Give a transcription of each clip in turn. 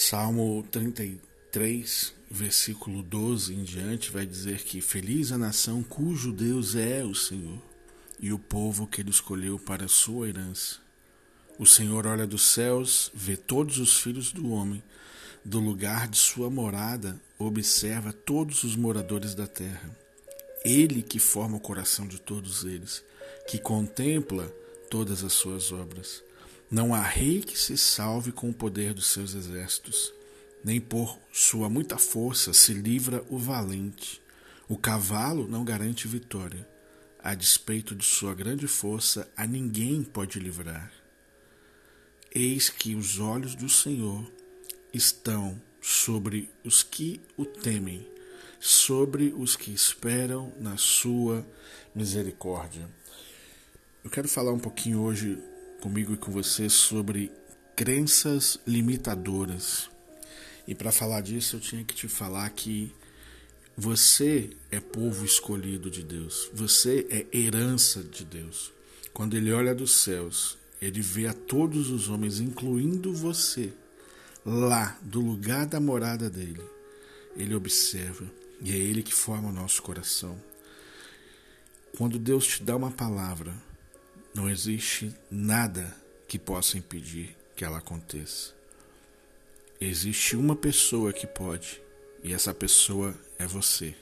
Salmo 33, versículo 12 em diante, vai dizer que feliz a nação cujo Deus é o Senhor e o povo que ele escolheu para sua herança. O Senhor olha dos céus, vê todos os filhos do homem, do lugar de sua morada, observa todos os moradores da terra. Ele que forma o coração de todos eles, que contempla todas as suas obras. Não há rei que se salve com o poder dos seus exércitos, nem por sua muita força se livra o valente. O cavalo não garante vitória. A despeito de sua grande força, a ninguém pode livrar. Eis que os olhos do Senhor estão sobre os que o temem, sobre os que esperam na sua misericórdia. Eu quero falar um pouquinho hoje comigo e com você sobre crenças limitadoras. E para falar disso, eu tinha que te falar que você é povo escolhido de Deus, você é herança de Deus. Quando ele olha dos céus, ele vê a todos os homens, incluindo você, lá do lugar da morada dele. Ele observa e é ele que forma o nosso coração. Quando Deus te dá uma palavra, não existe nada que possa impedir que ela aconteça. Existe uma pessoa que pode, e essa pessoa é você.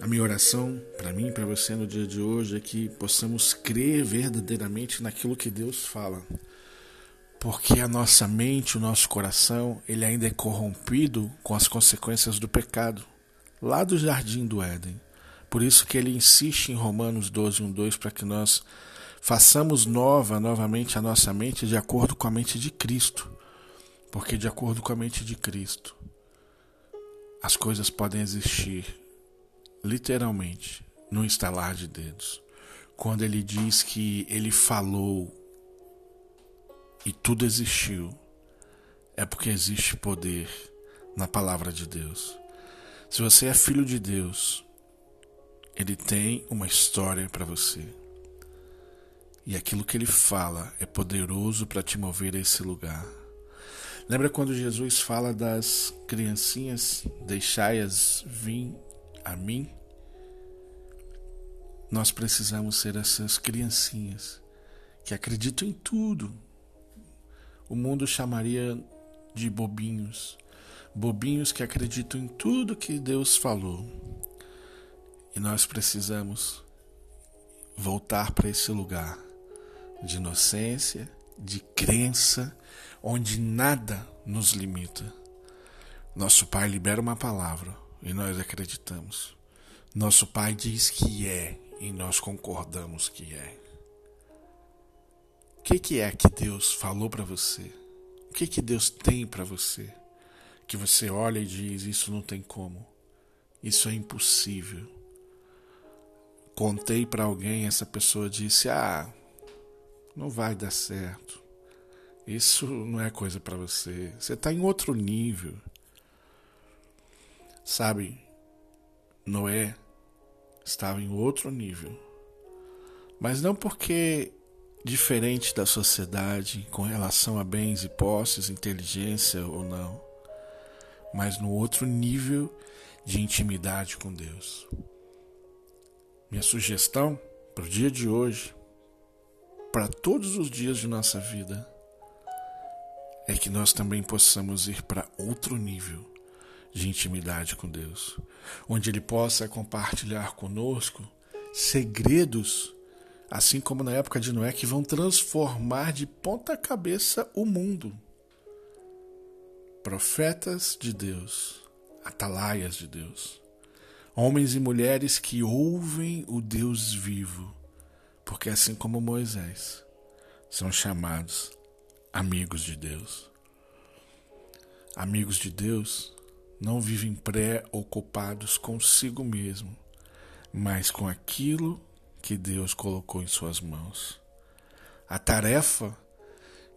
A minha oração para mim e para você no dia de hoje é que possamos crer verdadeiramente naquilo que Deus fala. Porque a nossa mente, o nosso coração, ele ainda é corrompido com as consequências do pecado, lá do jardim do Éden. Por isso que ele insiste em Romanos 12, 1, 2, para que nós façamos nova novamente a nossa mente de acordo com a mente de Cristo. Porque de acordo com a mente de Cristo, as coisas podem existir literalmente no instalar de dedos. Quando ele diz que ele falou e tudo existiu, é porque existe poder na palavra de Deus. Se você é filho de Deus, ele tem uma história para você. E aquilo que ele fala é poderoso para te mover a esse lugar. Lembra quando Jesus fala das criancinhas, deixai-as vir a mim? Nós precisamos ser essas criancinhas que acreditam em tudo. O mundo chamaria de bobinhos, bobinhos que acreditam em tudo que Deus falou. E nós precisamos voltar para esse lugar de inocência, de crença, onde nada nos limita. Nosso Pai libera uma palavra e nós acreditamos. Nosso Pai diz que é e nós concordamos que é. O que, que é que Deus falou para você? O que, que Deus tem para você? Que você olha e diz: Isso não tem como, isso é impossível contei para alguém, essa pessoa disse: "Ah, não vai dar certo. Isso não é coisa para você. Você está em outro nível." Sabe? Noé estava em outro nível. Mas não porque diferente da sociedade com relação a bens e posses, inteligência ou não, mas no outro nível de intimidade com Deus. Minha sugestão para o dia de hoje, para todos os dias de nossa vida, é que nós também possamos ir para outro nível de intimidade com Deus, onde Ele possa compartilhar conosco segredos, assim como na época de Noé, que vão transformar de ponta cabeça o mundo. Profetas de Deus, atalaias de Deus homens e mulheres que ouvem o Deus vivo, porque assim como Moisés, são chamados amigos de Deus. Amigos de Deus não vivem preocupados consigo mesmo, mas com aquilo que Deus colocou em suas mãos. A tarefa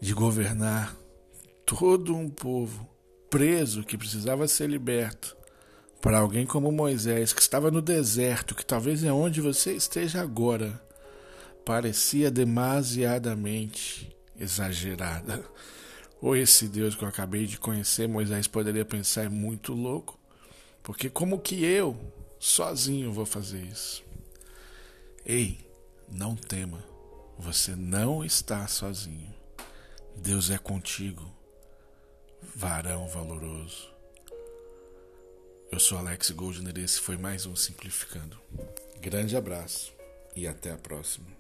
de governar todo um povo preso que precisava ser liberto para alguém como Moisés, que estava no deserto, que talvez é onde você esteja agora, parecia demasiadamente exagerada. Ou esse Deus que eu acabei de conhecer, Moisés poderia pensar, é muito louco. Porque como que eu, sozinho, vou fazer isso? Ei, não tema. Você não está sozinho. Deus é contigo, varão valoroso. Eu sou Alex Goldner e esse foi mais um Simplificando. Grande abraço e até a próxima.